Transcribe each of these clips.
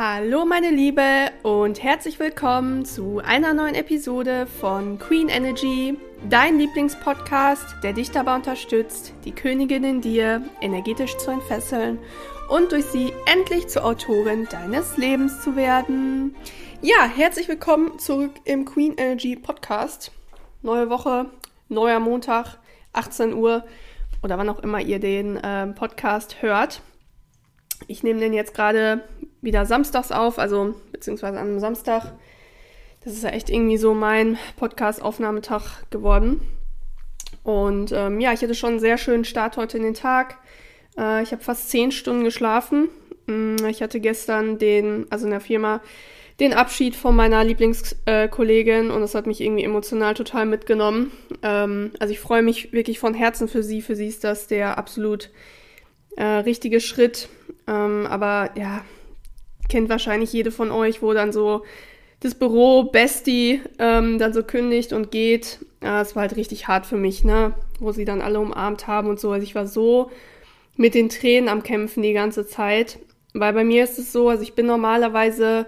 Hallo meine Liebe und herzlich willkommen zu einer neuen Episode von Queen Energy, dein Lieblingspodcast, der dich dabei unterstützt, die Königin in dir energetisch zu entfesseln und durch sie endlich zur Autorin deines Lebens zu werden. Ja, herzlich willkommen zurück im Queen Energy Podcast. Neue Woche, neuer Montag, 18 Uhr oder wann auch immer ihr den äh, Podcast hört. Ich nehme den jetzt gerade wieder samstags auf, also beziehungsweise einem Samstag. Das ist ja echt irgendwie so mein Podcast-Aufnahmetag geworden. Und ähm, ja, ich hatte schon einen sehr schönen Start heute in den Tag. Äh, ich habe fast zehn Stunden geschlafen. Mm, ich hatte gestern den, also in der Firma, den Abschied von meiner Lieblingskollegin und das hat mich irgendwie emotional total mitgenommen. Ähm, also ich freue mich wirklich von Herzen für sie. Für sie ist das der absolut äh, richtige Schritt. Ähm, aber ja, kennt wahrscheinlich jede von euch, wo dann so das Büro Bestie ähm, dann so kündigt und geht. Ja, es war halt richtig hart für mich, ne? Wo sie dann alle umarmt haben und so. Also ich war so mit den Tränen am Kämpfen die ganze Zeit. Weil bei mir ist es so, also ich bin normalerweise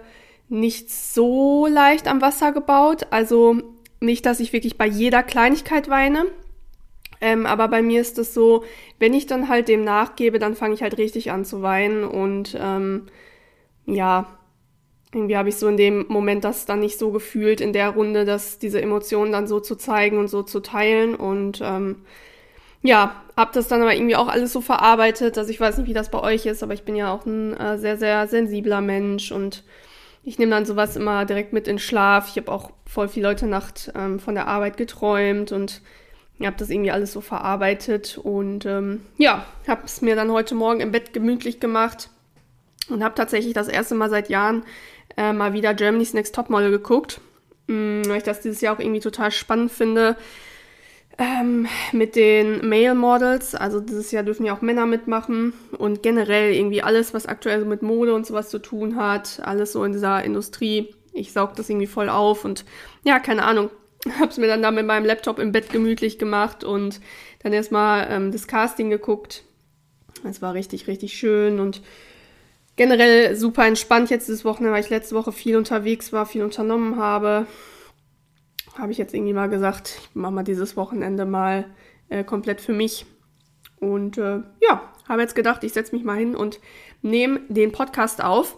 nicht so leicht am Wasser gebaut. Also nicht, dass ich wirklich bei jeder Kleinigkeit weine. Ähm, aber bei mir ist es so, wenn ich dann halt dem nachgebe, dann fange ich halt richtig an zu weinen und ähm, ja, irgendwie habe ich so in dem Moment das dann nicht so gefühlt in der Runde, dass diese Emotionen dann so zu zeigen und so zu teilen und ähm, ja, habe das dann aber irgendwie auch alles so verarbeitet. Also ich weiß nicht, wie das bei euch ist, aber ich bin ja auch ein äh, sehr, sehr sensibler Mensch und ich nehme dann sowas immer direkt mit in Schlaf. Ich habe auch voll viel Leute Nacht ähm, von der Arbeit geträumt und habe das irgendwie alles so verarbeitet und ähm, ja, habe es mir dann heute Morgen im Bett gemütlich gemacht und habe tatsächlich das erste Mal seit Jahren äh, mal wieder Germany's Next Topmodel geguckt, mh, mm, weil ich das dieses Jahr auch irgendwie total spannend finde. Ähm, mit den Male Models, also dieses Jahr dürfen ja auch Männer mitmachen und generell irgendwie alles, was aktuell so mit Mode und sowas zu tun hat, alles so in dieser Industrie. Ich saug das irgendwie voll auf und ja, keine Ahnung, hab's mir dann da mit meinem Laptop im Bett gemütlich gemacht und dann erstmal ähm, das Casting geguckt. Es war richtig, richtig schön und generell super entspannt jetzt dieses Wochenende, weil ich letzte Woche viel unterwegs war, viel unternommen habe. Habe ich jetzt irgendwie mal gesagt, ich mache mal dieses Wochenende mal äh, komplett für mich. Und äh, ja, habe jetzt gedacht, ich setze mich mal hin und nehme den Podcast auf.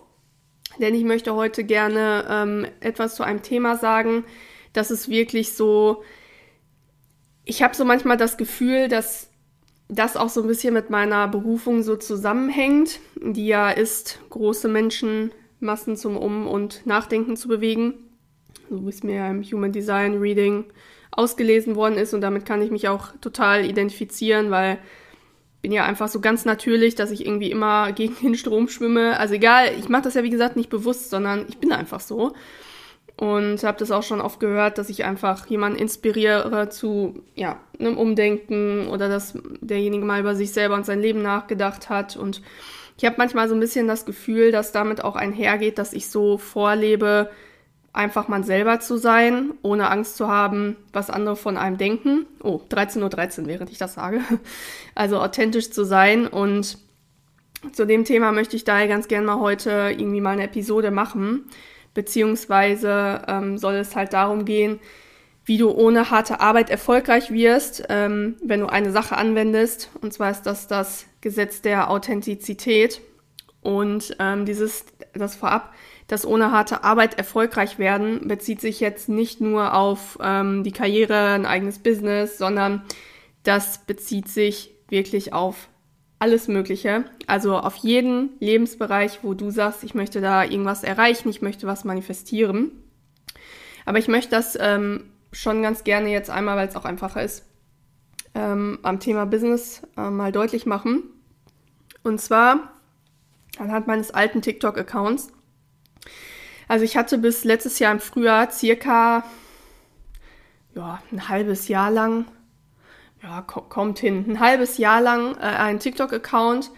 Denn ich möchte heute gerne ähm, etwas zu einem Thema sagen, das ist wirklich so. Ich habe so manchmal das Gefühl, dass das auch so ein bisschen mit meiner Berufung so zusammenhängt, die ja ist, große Menschenmassen zum Um- und Nachdenken zu bewegen, so wie es mir im Human Design Reading ausgelesen worden ist und damit kann ich mich auch total identifizieren, weil ich bin ja einfach so ganz natürlich, dass ich irgendwie immer gegen den Strom schwimme. Also egal, ich mache das ja wie gesagt nicht bewusst, sondern ich bin einfach so. Und habe das auch schon oft gehört, dass ich einfach jemanden inspiriere zu ja, einem Umdenken oder dass derjenige mal über sich selber und sein Leben nachgedacht hat. Und ich habe manchmal so ein bisschen das Gefühl, dass damit auch einhergeht, dass ich so vorlebe, einfach man selber zu sein, ohne Angst zu haben, was andere von einem denken. Oh, 13.13 Uhr, 13, während ich das sage. Also authentisch zu sein. Und zu dem Thema möchte ich daher ganz gerne mal heute irgendwie mal eine Episode machen beziehungsweise ähm, soll es halt darum gehen, wie du ohne harte Arbeit erfolgreich wirst, ähm, wenn du eine Sache anwendest. Und zwar ist das das Gesetz der Authentizität. Und ähm, dieses, das vorab, das ohne harte Arbeit erfolgreich werden, bezieht sich jetzt nicht nur auf ähm, die Karriere, ein eigenes Business, sondern das bezieht sich wirklich auf alles Mögliche. Also auf jeden Lebensbereich, wo du sagst, ich möchte da irgendwas erreichen, ich möchte was manifestieren. Aber ich möchte das ähm, schon ganz gerne jetzt einmal, weil es auch einfacher ist, ähm, am Thema Business äh, mal deutlich machen. Und zwar anhand meines alten TikTok-Accounts. Also ich hatte bis letztes Jahr im Frühjahr circa ja, ein halbes Jahr lang ja, kommt hin, ein halbes Jahr lang äh, einen TikTok-Account,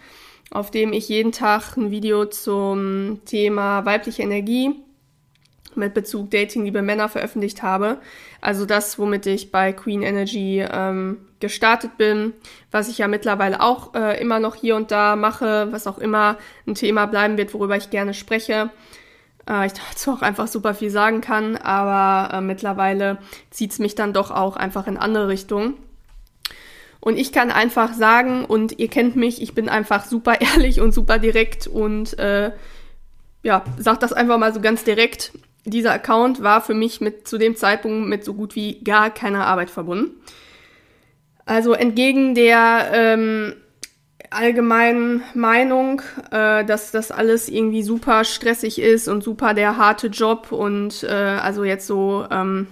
auf dem ich jeden Tag ein Video zum Thema weibliche Energie, mit Bezug Dating, liebe Männer veröffentlicht habe. Also das, womit ich bei Queen Energy ähm, gestartet bin, was ich ja mittlerweile auch äh, immer noch hier und da mache, was auch immer ein Thema bleiben wird, worüber ich gerne spreche. Äh, ich dazu auch einfach super viel sagen kann, aber äh, mittlerweile zieht's mich dann doch auch einfach in andere Richtungen. Und ich kann einfach sagen, und ihr kennt mich, ich bin einfach super ehrlich und super direkt und äh, ja, sag das einfach mal so ganz direkt. Dieser Account war für mich mit zu dem Zeitpunkt mit so gut wie gar keiner Arbeit verbunden. Also entgegen der ähm, allgemeinen Meinung, äh, dass das alles irgendwie super stressig ist und super der harte Job und äh, also jetzt so ähm,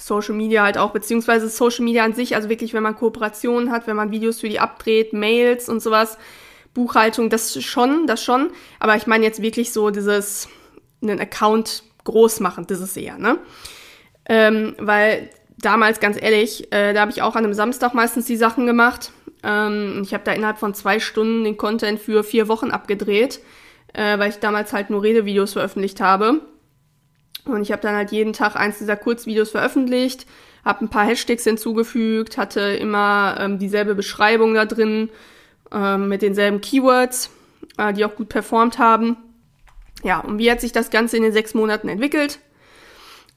Social Media halt auch, beziehungsweise Social Media an sich, also wirklich, wenn man Kooperationen hat, wenn man Videos für die abdreht, Mails und sowas, Buchhaltung, das schon, das schon. Aber ich meine jetzt wirklich so dieses, einen Account groß machen, das ist eher, ne? Ähm, weil damals, ganz ehrlich, äh, da habe ich auch an einem Samstag meistens die Sachen gemacht. Ähm, ich habe da innerhalb von zwei Stunden den Content für vier Wochen abgedreht, äh, weil ich damals halt nur Redevideos veröffentlicht habe. Und ich habe dann halt jeden Tag eins dieser Kurzvideos veröffentlicht, habe ein paar Hashtags hinzugefügt, hatte immer ähm, dieselbe Beschreibung da drin ähm, mit denselben Keywords, äh, die auch gut performt haben. Ja, und wie hat sich das Ganze in den sechs Monaten entwickelt?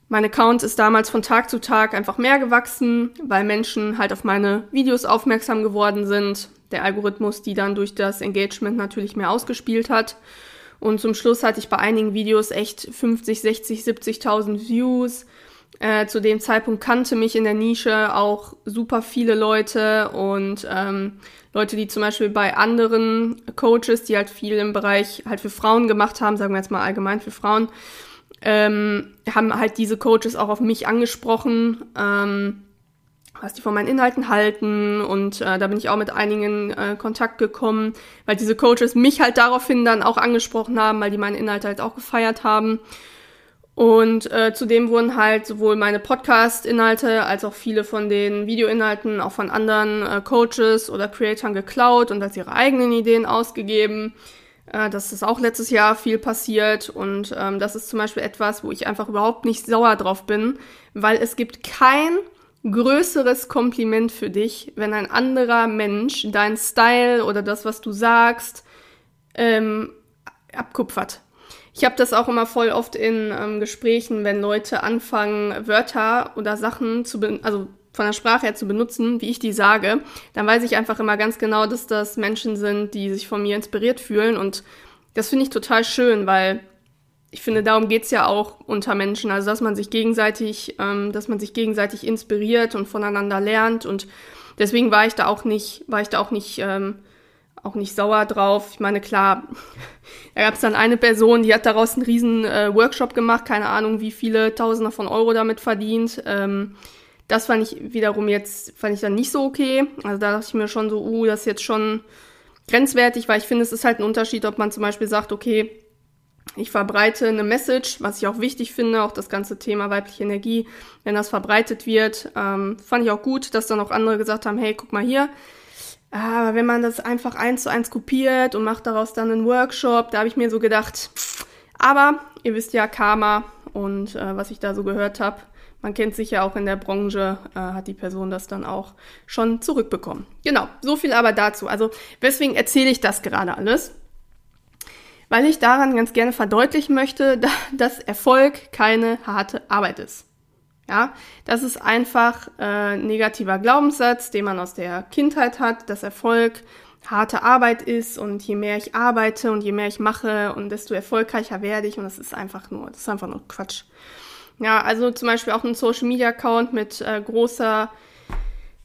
Mein Account ist damals von Tag zu Tag einfach mehr gewachsen, weil Menschen halt auf meine Videos aufmerksam geworden sind. Der Algorithmus, die dann durch das Engagement natürlich mehr ausgespielt hat. Und zum Schluss hatte ich bei einigen Videos echt 50, 60, 70.000 Views. Äh, zu dem Zeitpunkt kannte mich in der Nische auch super viele Leute und ähm, Leute, die zum Beispiel bei anderen Coaches, die halt viel im Bereich halt für Frauen gemacht haben, sagen wir jetzt mal allgemein für Frauen, ähm, haben halt diese Coaches auch auf mich angesprochen, ähm, was die von meinen Inhalten halten und äh, da bin ich auch mit einigen äh, Kontakt gekommen, weil diese Coaches mich halt daraufhin dann auch angesprochen haben, weil die meine Inhalte halt auch gefeiert haben. Und äh, zudem wurden halt sowohl meine Podcast-Inhalte als auch viele von den Videoinhalten auch von anderen äh, Coaches oder Creatoren geklaut und als ihre eigenen Ideen ausgegeben. Äh, das ist auch letztes Jahr viel passiert und ähm, das ist zum Beispiel etwas, wo ich einfach überhaupt nicht sauer drauf bin, weil es gibt kein größeres Kompliment für dich, wenn ein anderer Mensch dein Style oder das, was du sagst, ähm, abkupfert. Ich habe das auch immer voll oft in ähm, Gesprächen, wenn Leute anfangen, Wörter oder Sachen zu, also von der Sprache her zu benutzen, wie ich die sage, dann weiß ich einfach immer ganz genau, dass das Menschen sind, die sich von mir inspiriert fühlen. Und das finde ich total schön, weil ich finde, darum geht's ja auch unter Menschen. Also dass man sich gegenseitig, ähm, dass man sich gegenseitig inspiriert und voneinander lernt. Und deswegen war ich da auch nicht, war ich da auch nicht ähm, auch nicht sauer drauf. Ich meine, klar, da gab es dann eine Person, die hat daraus einen riesen äh, Workshop gemacht, keine Ahnung, wie viele Tausender von Euro damit verdient. Ähm, das fand ich wiederum jetzt, fand ich dann nicht so okay. Also da dachte ich mir schon so, uh, das ist jetzt schon grenzwertig, weil ich finde, es ist halt ein Unterschied, ob man zum Beispiel sagt, okay, ich verbreite eine Message, was ich auch wichtig finde, auch das ganze Thema weibliche Energie, wenn das verbreitet wird, ähm, fand ich auch gut, dass dann auch andere gesagt haben, hey, guck mal hier, aber wenn man das einfach eins zu eins kopiert und macht daraus dann einen Workshop, da habe ich mir so gedacht, aber ihr wisst ja, Karma und äh, was ich da so gehört habe, man kennt sich ja auch in der Branche, äh, hat die Person das dann auch schon zurückbekommen. Genau, so viel aber dazu. Also weswegen erzähle ich das gerade alles? Weil ich daran ganz gerne verdeutlichen möchte, dass Erfolg keine harte Arbeit ist. Ja, das ist einfach äh, negativer Glaubenssatz, den man aus der Kindheit hat, dass Erfolg harte Arbeit ist und je mehr ich arbeite und je mehr ich mache und desto erfolgreicher werde ich und das ist einfach nur, das ist einfach nur Quatsch. Ja, also zum Beispiel auch einen Social Media Account mit äh, großer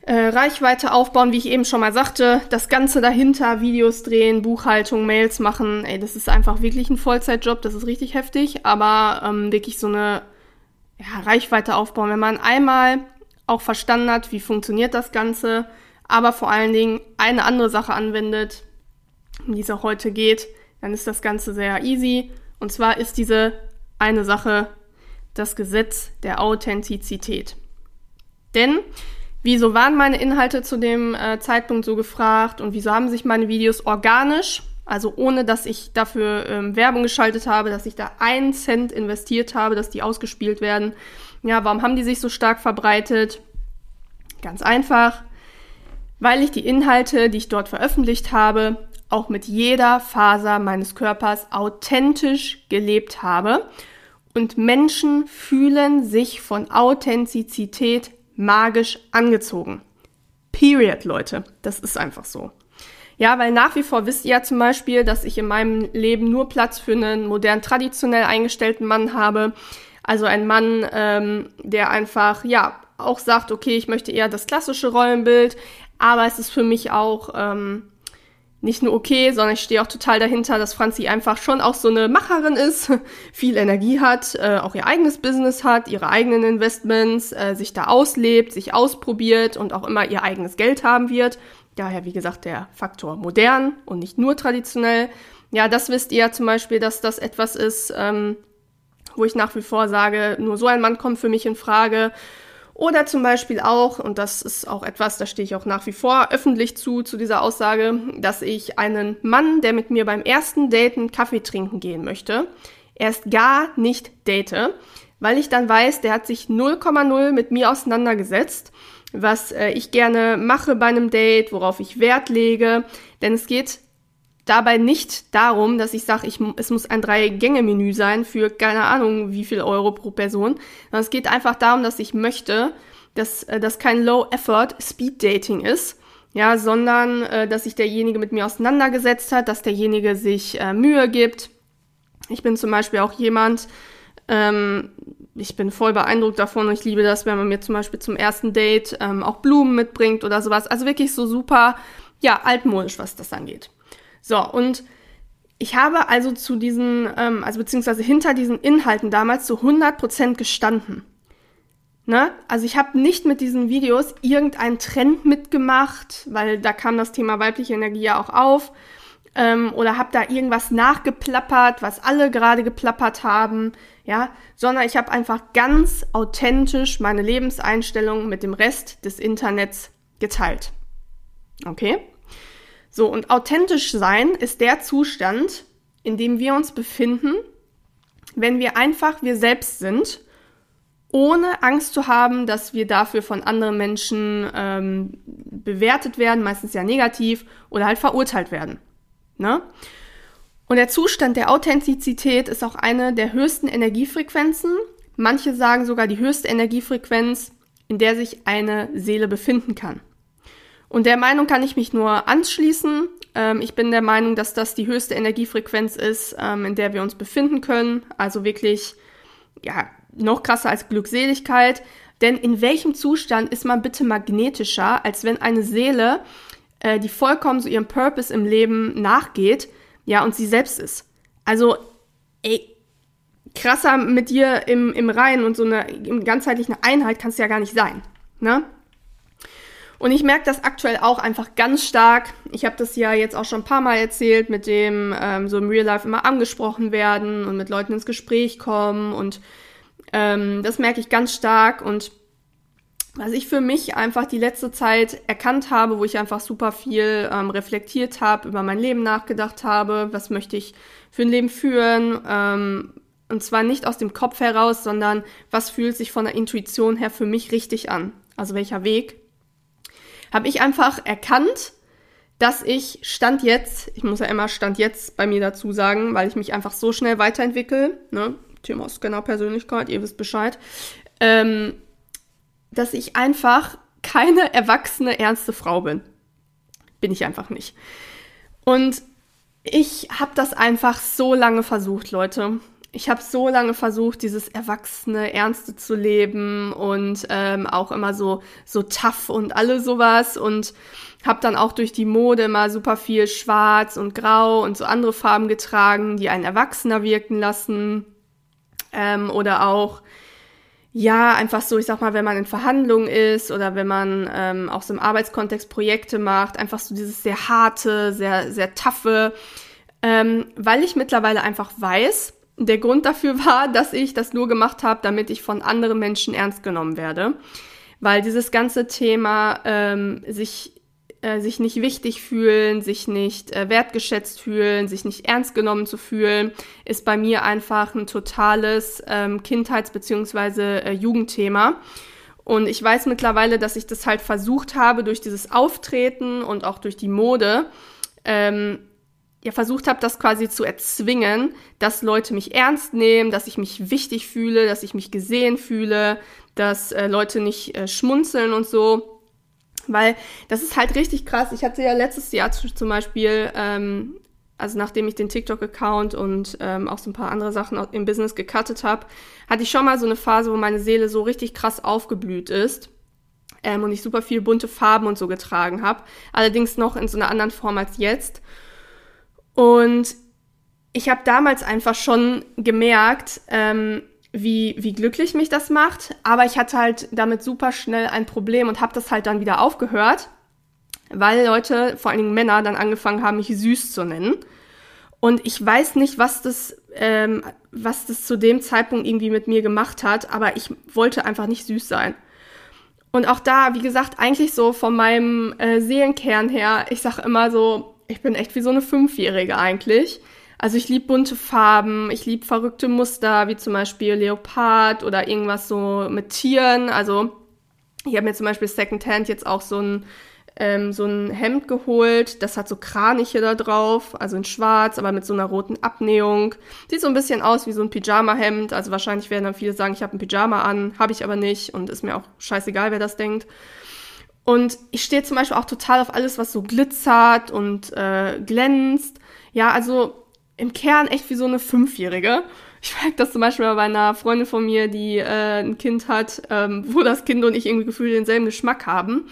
äh, Reichweite aufbauen, wie ich eben schon mal sagte, das Ganze dahinter, Videos drehen, Buchhaltung, Mails machen, ey, das ist einfach wirklich ein Vollzeitjob, das ist richtig heftig, aber ähm, wirklich so eine ja, Reichweite aufbauen, wenn man einmal auch verstanden hat, wie funktioniert das Ganze, aber vor allen Dingen eine andere Sache anwendet, um die es auch heute geht, dann ist das Ganze sehr easy. Und zwar ist diese eine Sache das Gesetz der Authentizität. Denn wieso waren meine Inhalte zu dem äh, Zeitpunkt so gefragt und wieso haben sich meine Videos organisch Also ohne, dass ich dafür ähm, Werbung geschaltet habe, dass ich da einen Cent investiert habe, dass die ausgespielt werden. Ja, warum haben die sich so stark verbreitet? Ganz einfach, weil ich die Inhalte, die ich dort veröffentlicht habe, auch mit jeder Faser meines Körpers authentisch gelebt habe. Und Menschen fühlen sich von Authentizität magisch angezogen. Period, Leute. Das ist einfach so. Ja, weil nach wie vor wisst ihr ja zum Beispiel, dass ich in meinem Leben nur Platz für einen modern traditionell eingestellten Mann habe. Also ein Mann, ähm, der einfach, ja, auch sagt, okay, ich möchte eher das klassische Rollenbild, aber es ist für mich auch ähm, nicht nur okay, sondern ich stehe auch total dahinter, dass Franzi einfach schon auch so eine Macherin ist, viel Energie hat, äh, auch ihr eigenes Business hat, ihre eigenen Investments, äh, sich da auslebt, sich ausprobiert und auch immer ihr eigenes Geld haben wird. Daher, wie gesagt, der Faktor modern und nicht nur traditionell. Ja, das wisst ihr zum Beispiel, dass das etwas ist, ähm, wo ich nach wie vor sage, nur so ein Mann kommt für mich in Frage. Oder zum Beispiel auch, und das ist auch etwas, da stehe ich auch nach wie vor öffentlich zu, zu dieser Aussage, dass ich einen Mann, der mit mir beim ersten Daten Kaffee trinken gehen möchte, erst gar nicht date, weil ich dann weiß, der hat sich 0,0 mit mir auseinandergesetzt, was äh, ich gerne mache bei einem Date, worauf ich Wert lege, denn es geht dabei nicht darum, dass ich sage, ich, es muss ein Drei-Gänge-Menü sein für keine Ahnung wie viel Euro pro Person. Sondern es geht einfach darum, dass ich möchte, dass äh, das kein Low-Effort Speed-Dating ist, ja, sondern äh, dass sich derjenige mit mir auseinandergesetzt hat, dass derjenige sich äh, Mühe gibt. Ich bin zum Beispiel auch jemand, ähm, ich bin voll beeindruckt davon und ich liebe das, wenn man mir zum Beispiel zum ersten Date ähm, auch Blumen mitbringt oder sowas. Also wirklich so super, ja, altmodisch, was das angeht. So, und ich habe also zu diesen, ähm, also beziehungsweise hinter diesen Inhalten damals zu 100% gestanden. Ne? Also ich habe nicht mit diesen Videos irgendeinen Trend mitgemacht, weil da kam das Thema weibliche Energie ja auch auf. Ähm, oder habe da irgendwas nachgeplappert, was alle gerade geplappert haben, ja, sondern ich habe einfach ganz authentisch meine Lebenseinstellung mit dem Rest des Internets geteilt. Okay? So, und authentisch sein ist der Zustand, in dem wir uns befinden, wenn wir einfach wir selbst sind, ohne Angst zu haben, dass wir dafür von anderen Menschen ähm, bewertet werden, meistens ja negativ, oder halt verurteilt werden. Ne? Und der Zustand der Authentizität ist auch eine der höchsten Energiefrequenzen. Manche sagen sogar die höchste Energiefrequenz, in der sich eine Seele befinden kann. Und der Meinung kann ich mich nur anschließen. Ähm, ich bin der Meinung, dass das die höchste Energiefrequenz ist, ähm, in der wir uns befinden können. Also wirklich, ja, noch krasser als Glückseligkeit. Denn in welchem Zustand ist man bitte magnetischer, als wenn eine Seele, äh, die vollkommen so ihrem Purpose im Leben nachgeht, ja, und sie selbst ist? Also, ey, krasser mit dir im, im Reihen und so eine ganzheitliche Einheit kannst du ja gar nicht sein. Ne? Und ich merke das aktuell auch einfach ganz stark. Ich habe das ja jetzt auch schon ein paar Mal erzählt, mit dem ähm, so im Real Life immer angesprochen werden und mit Leuten ins Gespräch kommen. Und ähm, das merke ich ganz stark. Und was ich für mich einfach die letzte Zeit erkannt habe, wo ich einfach super viel ähm, reflektiert habe, über mein Leben nachgedacht habe, was möchte ich für ein Leben führen. Ähm, und zwar nicht aus dem Kopf heraus, sondern was fühlt sich von der Intuition her für mich richtig an. Also welcher Weg habe ich einfach erkannt, dass ich Stand jetzt, ich muss ja immer Stand jetzt bei mir dazu sagen, weil ich mich einfach so schnell weiterentwickle, ne? Thema Scanner Persönlichkeit, ihr wisst Bescheid, ähm, dass ich einfach keine erwachsene, ernste Frau bin. Bin ich einfach nicht. Und ich habe das einfach so lange versucht, Leute ich habe so lange versucht, dieses erwachsene, ernste zu leben und ähm, auch immer so so tough und alle sowas und habe dann auch durch die Mode immer super viel Schwarz und Grau und so andere Farben getragen, die einen Erwachsener wirken lassen. Ähm, oder auch ja, einfach so, ich sag mal, wenn man in Verhandlungen ist oder wenn man ähm, auch so im Arbeitskontext Projekte macht, einfach so dieses sehr harte, sehr, sehr taffe, ähm, weil ich mittlerweile einfach weiß, der Grund dafür war, dass ich das nur gemacht habe, damit ich von anderen Menschen ernst genommen werde. Weil dieses ganze Thema, ähm, sich äh, sich nicht wichtig fühlen, sich nicht äh, wertgeschätzt fühlen, sich nicht ernst genommen zu fühlen, ist bei mir einfach ein totales ähm, Kindheits- bzw. Äh, Jugendthema. Und ich weiß mittlerweile, dass ich das halt versucht habe, durch dieses Auftreten und auch durch die Mode, ähm, ja, versucht habe, das quasi zu erzwingen, dass Leute mich ernst nehmen, dass ich mich wichtig fühle, dass ich mich gesehen fühle, dass äh, Leute nicht äh, schmunzeln und so. Weil das ist halt richtig krass. Ich hatte ja letztes Jahr zum Beispiel, ähm, also nachdem ich den TikTok-Account und ähm, auch so ein paar andere Sachen im Business gecuttet habe, hatte ich schon mal so eine Phase, wo meine Seele so richtig krass aufgeblüht ist. Ähm, und ich super viel bunte Farben und so getragen habe. Allerdings noch in so einer anderen Form als jetzt. Und ich habe damals einfach schon gemerkt, ähm, wie, wie glücklich mich das macht. Aber ich hatte halt damit super schnell ein Problem und habe das halt dann wieder aufgehört, weil Leute, vor allen Dingen Männer, dann angefangen haben, mich süß zu nennen. Und ich weiß nicht, was das, ähm, was das zu dem Zeitpunkt irgendwie mit mir gemacht hat, aber ich wollte einfach nicht süß sein. Und auch da, wie gesagt, eigentlich so von meinem äh, Seelenkern her, ich sag immer so, ich bin echt wie so eine Fünfjährige eigentlich. Also ich liebe bunte Farben, ich liebe verrückte Muster, wie zum Beispiel Leopard oder irgendwas so mit Tieren. Also ich habe mir zum Beispiel Secondhand jetzt auch so ein, ähm, so ein Hemd geholt. Das hat so Kraniche da drauf, also in schwarz, aber mit so einer roten Abnähung. Sieht so ein bisschen aus wie so ein Pyjama-Hemd. Also wahrscheinlich werden dann viele sagen, ich habe ein Pyjama an, habe ich aber nicht und ist mir auch scheißegal, wer das denkt. Und ich stehe zum Beispiel auch total auf alles, was so glitzert und äh, glänzt. Ja, also im Kern echt wie so eine Fünfjährige. Ich merke das zum Beispiel bei einer Freundin von mir, die äh, ein Kind hat, ähm, wo das Kind und ich irgendwie gefühlt denselben Geschmack haben.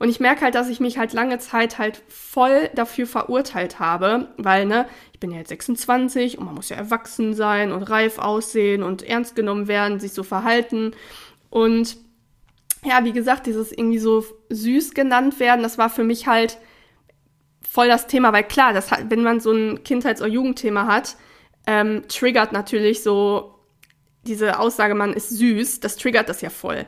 Und ich merke halt, dass ich mich halt lange Zeit halt voll dafür verurteilt habe, weil, ne, ich bin ja jetzt 26 und man muss ja erwachsen sein und reif aussehen und ernst genommen werden, sich so verhalten. Und ja, wie gesagt, dieses irgendwie so süß genannt werden, das war für mich halt voll das Thema, weil klar, das hat, wenn man so ein Kindheits- oder Jugendthema hat, ähm, triggert natürlich so diese Aussage, man ist süß, das triggert das ja voll.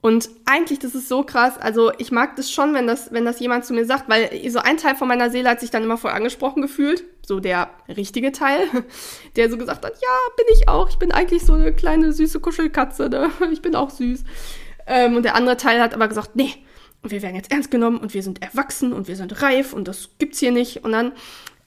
Und eigentlich, das ist so krass, also ich mag das schon, wenn das, wenn das jemand zu mir sagt, weil so ein Teil von meiner Seele hat sich dann immer voll angesprochen gefühlt, so der richtige Teil, der so gesagt hat, ja, bin ich auch, ich bin eigentlich so eine kleine süße Kuschelkatze, ne? ich bin auch süß. Ähm, und der andere Teil hat aber gesagt, nee, wir werden jetzt ernst genommen und wir sind erwachsen und wir sind reif und das gibt's hier nicht. Und dann,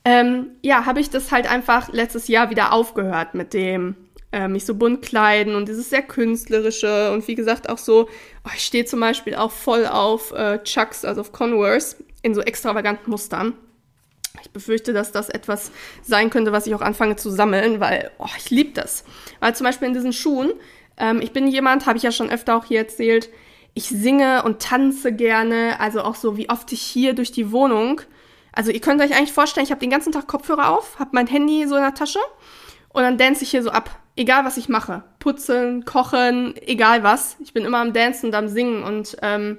ähm, ja, habe ich das halt einfach letztes Jahr wieder aufgehört mit dem äh, mich so bunt kleiden und dieses sehr künstlerische und wie gesagt auch so, oh, ich stehe zum Beispiel auch voll auf äh, Chucks, also auf Converse in so extravaganten Mustern. Ich befürchte, dass das etwas sein könnte, was ich auch anfange zu sammeln, weil oh, ich liebe das. Weil zum Beispiel in diesen Schuhen, ähm, ich bin jemand, habe ich ja schon öfter auch hier erzählt, ich singe und tanze gerne, also auch so, wie oft ich hier durch die Wohnung. Also ihr könnt euch eigentlich vorstellen, ich habe den ganzen Tag Kopfhörer auf, habe mein Handy so in der Tasche und dann dance ich hier so ab. Egal was ich mache. Putzen, kochen, egal was. Ich bin immer am Dancen und am Singen und ähm,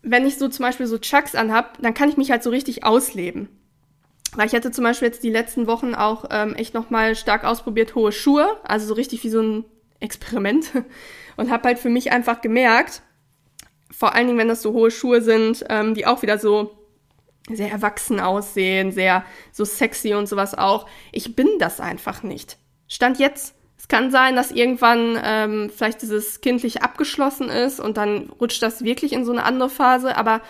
wenn ich so zum Beispiel so Chucks anhab, dann kann ich mich halt so richtig ausleben. Weil ich hatte zum Beispiel jetzt die letzten Wochen auch ähm, echt nochmal stark ausprobiert, hohe Schuhe, also so richtig wie so ein Experiment und habe halt für mich einfach gemerkt, vor allen Dingen, wenn das so hohe Schuhe sind, ähm, die auch wieder so sehr erwachsen aussehen, sehr so sexy und sowas auch. Ich bin das einfach nicht. Stand jetzt. Es kann sein, dass irgendwann ähm, vielleicht dieses kindlich abgeschlossen ist und dann rutscht das wirklich in so eine andere Phase, aber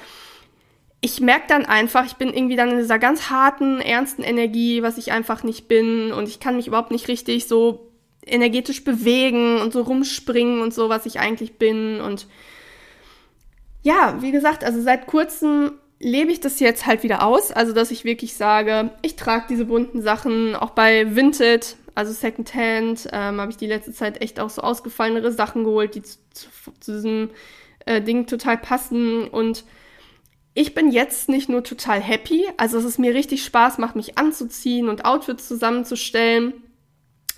ich merke dann einfach, ich bin irgendwie dann in dieser ganz harten, ernsten Energie, was ich einfach nicht bin und ich kann mich überhaupt nicht richtig so energetisch bewegen und so rumspringen und so, was ich eigentlich bin. Und ja, wie gesagt, also seit kurzem lebe ich das jetzt halt wieder aus. Also, dass ich wirklich sage, ich trage diese bunten Sachen auch bei Vinted, also Secondhand, ähm, habe ich die letzte Zeit echt auch so ausgefallenere Sachen geholt, die zu, zu, zu diesem äh, Ding total passen. Und ich bin jetzt nicht nur total happy, also dass es mir richtig Spaß macht, mich anzuziehen und Outfits zusammenzustellen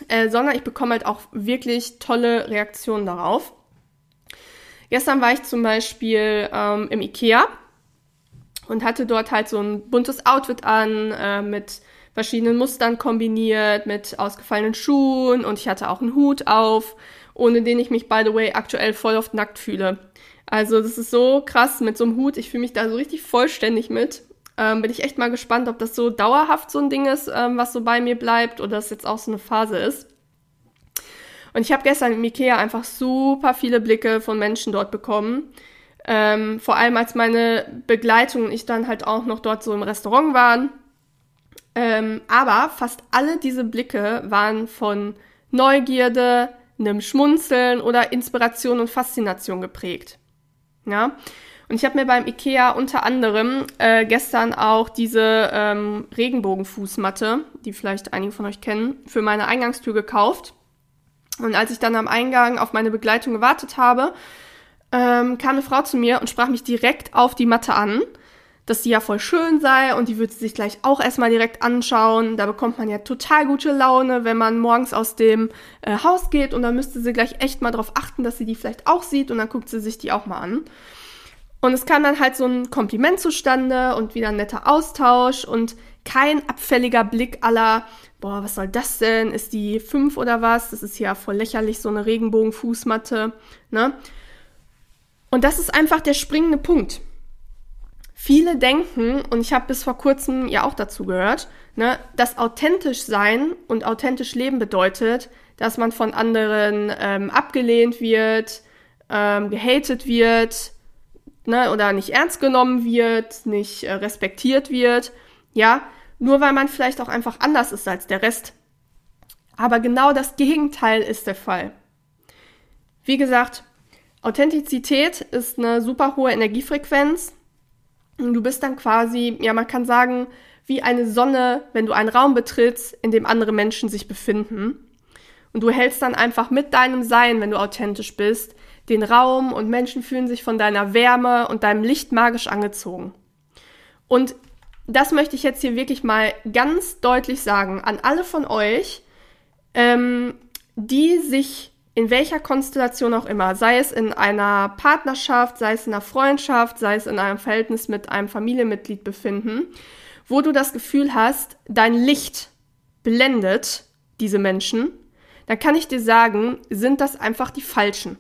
äh, sondern ich bekomme halt auch wirklich tolle Reaktionen darauf. Gestern war ich zum Beispiel ähm, im Ikea und hatte dort halt so ein buntes Outfit an äh, mit verschiedenen Mustern kombiniert, mit ausgefallenen Schuhen und ich hatte auch einen Hut auf, ohne den ich mich, by the way, aktuell voll oft nackt fühle. Also das ist so krass mit so einem Hut. Ich fühle mich da so richtig vollständig mit. Ähm, bin ich echt mal gespannt, ob das so dauerhaft so ein Ding ist, ähm, was so bei mir bleibt oder das jetzt auch so eine Phase ist. Und ich habe gestern im Ikea einfach super viele Blicke von Menschen dort bekommen. Ähm, vor allem als meine Begleitung und ich dann halt auch noch dort so im Restaurant waren. Ähm, aber fast alle diese Blicke waren von Neugierde, einem Schmunzeln oder Inspiration und Faszination geprägt. Ja. Und ich habe mir beim IKEA unter anderem äh, gestern auch diese ähm, Regenbogenfußmatte, die vielleicht einige von euch kennen, für meine Eingangstür gekauft. Und als ich dann am Eingang auf meine Begleitung gewartet habe, ähm, kam eine Frau zu mir und sprach mich direkt auf die Matte an, dass die ja voll schön sei und die würde sie sich gleich auch erstmal direkt anschauen. Da bekommt man ja total gute Laune, wenn man morgens aus dem äh, Haus geht und dann müsste sie gleich echt mal darauf achten, dass sie die vielleicht auch sieht und dann guckt sie sich die auch mal an. Und es kam dann halt so ein Kompliment zustande und wieder ein netter Austausch und kein abfälliger Blick aller, boah, was soll das denn? Ist die fünf oder was? Das ist ja voll lächerlich, so eine Regenbogenfußmatte, ne? Und das ist einfach der springende Punkt. Viele denken, und ich habe bis vor kurzem ja auch dazu gehört, ne, dass authentisch sein und authentisch leben bedeutet, dass man von anderen ähm, abgelehnt wird, ähm, gehatet wird, ne, oder nicht ernst genommen wird, nicht äh, respektiert wird, ja, nur weil man vielleicht auch einfach anders ist als der Rest. Aber genau das Gegenteil ist der Fall. Wie gesagt, Authentizität ist eine super hohe Energiefrequenz. Du bist dann quasi, ja, man kann sagen, wie eine Sonne, wenn du einen Raum betrittst, in dem andere Menschen sich befinden. Und du hältst dann einfach mit deinem Sein, wenn du authentisch bist, den Raum und Menschen fühlen sich von deiner Wärme und deinem Licht magisch angezogen. Und das möchte ich jetzt hier wirklich mal ganz deutlich sagen an alle von euch, ähm, die sich in welcher Konstellation auch immer, sei es in einer Partnerschaft, sei es in einer Freundschaft, sei es in einem Verhältnis mit einem Familienmitglied befinden, wo du das Gefühl hast, dein Licht blendet diese Menschen, dann kann ich dir sagen, sind das einfach die Falschen.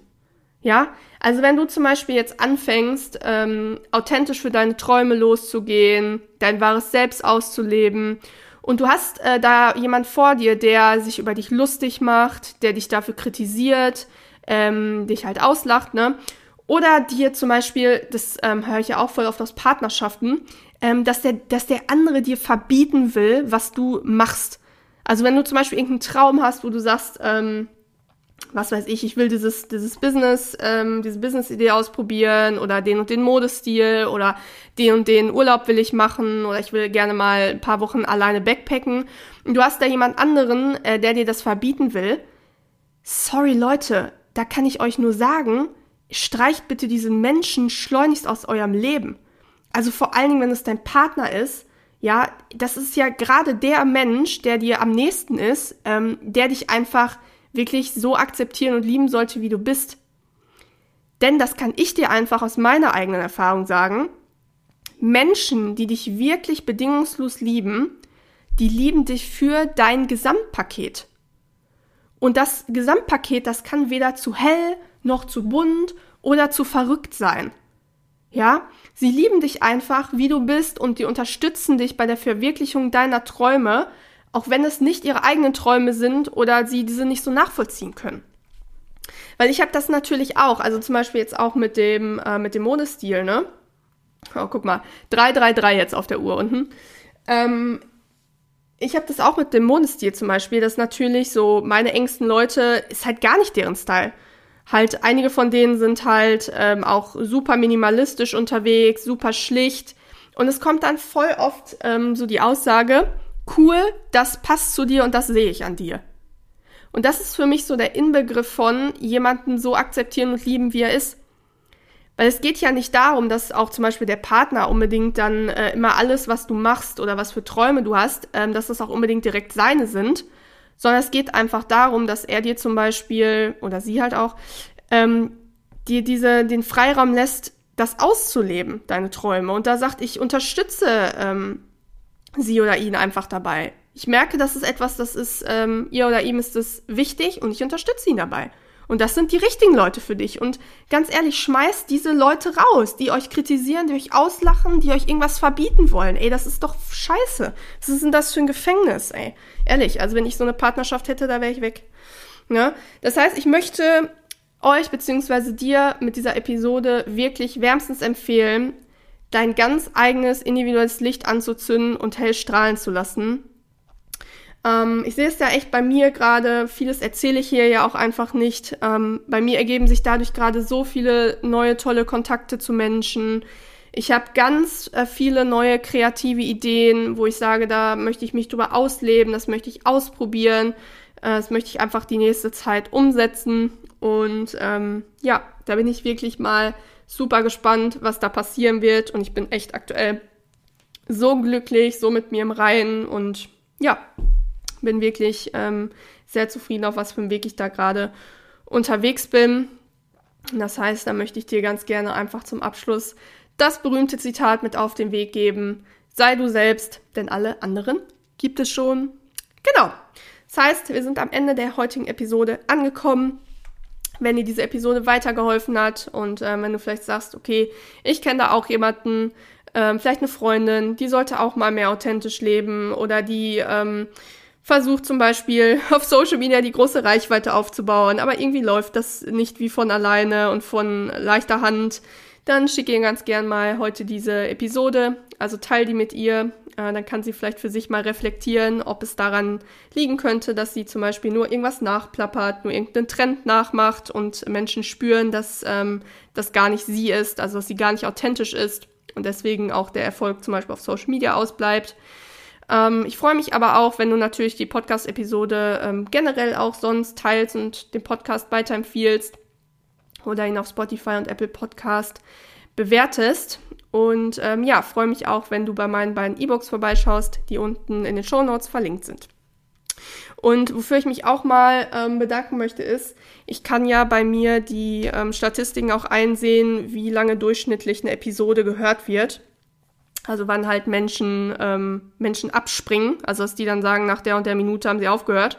Ja, also wenn du zum Beispiel jetzt anfängst, ähm, authentisch für deine Träume loszugehen, dein wahres Selbst auszuleben und du hast äh, da jemand vor dir, der sich über dich lustig macht, der dich dafür kritisiert, ähm, dich halt auslacht, ne? Oder dir zum Beispiel, das ähm, höre ich ja auch voll oft aus Partnerschaften, ähm, dass, der, dass der andere dir verbieten will, was du machst. Also wenn du zum Beispiel irgendeinen Traum hast, wo du sagst, ähm, was weiß ich, ich will dieses, dieses Business, ähm, diese Business-Idee ausprobieren oder den und den Modestil oder den und den Urlaub will ich machen oder ich will gerne mal ein paar Wochen alleine backpacken. Und du hast da jemand anderen, äh, der dir das verbieten will. Sorry Leute, da kann ich euch nur sagen, streicht bitte diesen Menschen schleunigst aus eurem Leben. Also vor allen Dingen, wenn es dein Partner ist, ja, das ist ja gerade der Mensch, der dir am nächsten ist, ähm, der dich einfach wirklich so akzeptieren und lieben sollte, wie du bist. Denn das kann ich dir einfach aus meiner eigenen Erfahrung sagen. Menschen, die dich wirklich bedingungslos lieben, die lieben dich für dein Gesamtpaket. Und das Gesamtpaket, das kann weder zu hell noch zu bunt oder zu verrückt sein. Ja, sie lieben dich einfach, wie du bist und die unterstützen dich bei der Verwirklichung deiner Träume, auch wenn es nicht ihre eigenen Träume sind oder sie diese nicht so nachvollziehen können. Weil ich habe das natürlich auch, also zum Beispiel jetzt auch mit dem, äh, mit dem Modestil, ne? Oh, guck mal, 333 jetzt auf der Uhr unten. Ähm, ich habe das auch mit dem Modestil zum Beispiel, dass natürlich so meine engsten Leute ist halt gar nicht deren Style. Halt, einige von denen sind halt ähm, auch super minimalistisch unterwegs, super schlicht. Und es kommt dann voll oft ähm, so die Aussage, cool, das passt zu dir und das sehe ich an dir. Und das ist für mich so der Inbegriff von jemanden so akzeptieren und lieben, wie er ist. Weil es geht ja nicht darum, dass auch zum Beispiel der Partner unbedingt dann äh, immer alles, was du machst oder was für Träume du hast, ähm, dass das auch unbedingt direkt seine sind, sondern es geht einfach darum, dass er dir zum Beispiel oder sie halt auch ähm, dir diese den Freiraum lässt, das auszuleben, deine Träume. Und da sagt, ich unterstütze ähm, sie oder ihn einfach dabei. Ich merke, das ist etwas, das ist, ähm, ihr oder ihm ist es wichtig und ich unterstütze ihn dabei. Und das sind die richtigen Leute für dich. Und ganz ehrlich, schmeißt diese Leute raus, die euch kritisieren, die euch auslachen, die euch irgendwas verbieten wollen. Ey, das ist doch scheiße. Was ist denn das für ein Gefängnis, ey? Ehrlich, also wenn ich so eine Partnerschaft hätte, da wäre ich weg. Ja? Das heißt, ich möchte euch bzw. dir mit dieser Episode wirklich wärmstens empfehlen, dein ganz eigenes individuelles Licht anzuzünden und hell strahlen zu lassen ähm, ich sehe es ja echt bei mir gerade, vieles erzähle ich hier ja auch einfach nicht. Ähm, bei mir ergeben sich dadurch gerade so viele neue, tolle Kontakte zu Menschen. Ich habe ganz äh, viele neue kreative Ideen, wo ich sage, da möchte ich mich drüber ausleben, das möchte ich ausprobieren, äh, das möchte ich einfach die nächste Zeit umsetzen. Und ähm, ja, da bin ich wirklich mal super gespannt, was da passieren wird. Und ich bin echt aktuell so glücklich, so mit mir im Reinen und ja, bin wirklich ähm, sehr zufrieden, auf was für einem Weg ich da gerade unterwegs bin. Das heißt, da möchte ich dir ganz gerne einfach zum Abschluss das berühmte Zitat mit auf den Weg geben. Sei du selbst, denn alle anderen gibt es schon. Genau. Das heißt, wir sind am Ende der heutigen Episode angekommen. Wenn dir diese Episode weitergeholfen hat und äh, wenn du vielleicht sagst, okay, ich kenne da auch jemanden, äh, vielleicht eine Freundin, die sollte auch mal mehr authentisch leben oder die ähm, versucht zum Beispiel auf Social Media die große Reichweite aufzubauen, aber irgendwie läuft das nicht wie von alleine und von leichter Hand, dann schicke ihr ganz gern mal heute diese Episode, also teil die mit ihr, äh, dann kann sie vielleicht für sich mal reflektieren, ob es daran liegen könnte, dass sie zum Beispiel nur irgendwas nachplappert, nur irgendeinen Trend nachmacht und Menschen spüren, dass ähm, das gar nicht sie ist, also dass sie gar nicht authentisch ist und deswegen auch der Erfolg zum Beispiel auf Social Media ausbleibt. Ähm, ich freue mich aber auch, wenn du natürlich die Podcast-Episode ähm, generell auch sonst teilst und den Podcast weiterempfiehlst oder ihn auf Spotify und Apple Podcast bewertest. Und ähm, ja, freue mich auch, wenn du bei meinen beiden E-Books vorbeischaust, die unten in den Show Notes verlinkt sind. Und wofür ich mich auch mal ähm, bedanken möchte, ist, ich kann ja bei mir die ähm, Statistiken auch einsehen, wie lange durchschnittlich eine Episode gehört wird. Also wann halt Menschen, ähm, Menschen abspringen, also dass die dann sagen, nach der und der Minute haben sie aufgehört.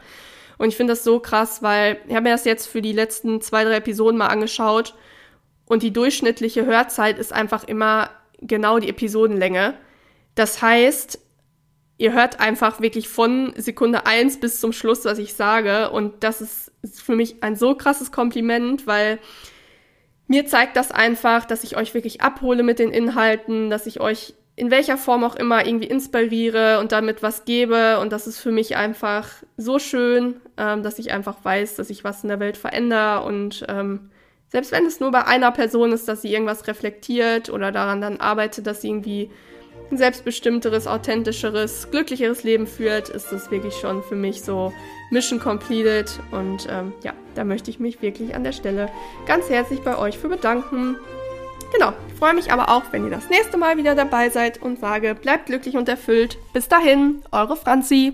Und ich finde das so krass, weil ich habe mir das jetzt für die letzten zwei, drei Episoden mal angeschaut und die durchschnittliche Hörzeit ist einfach immer genau die Episodenlänge. Das heißt, ihr hört einfach wirklich von Sekunde eins bis zum Schluss, was ich sage. Und das ist, ist für mich ein so krasses Kompliment, weil mir zeigt das einfach, dass ich euch wirklich abhole mit den Inhalten, dass ich euch in welcher Form auch immer irgendwie inspiriere und damit was gebe. Und das ist für mich einfach so schön, ähm, dass ich einfach weiß, dass ich was in der Welt verändere. Und ähm, selbst wenn es nur bei einer Person ist, dass sie irgendwas reflektiert oder daran dann arbeitet, dass sie irgendwie ein selbstbestimmteres, authentischeres, glücklicheres Leben führt, ist das wirklich schon für mich so Mission completed. Und ähm, ja, da möchte ich mich wirklich an der Stelle ganz herzlich bei euch für bedanken. Genau, ich freue mich aber auch, wenn ihr das nächste Mal wieder dabei seid und sage, bleibt glücklich und erfüllt. Bis dahin, eure Franzi.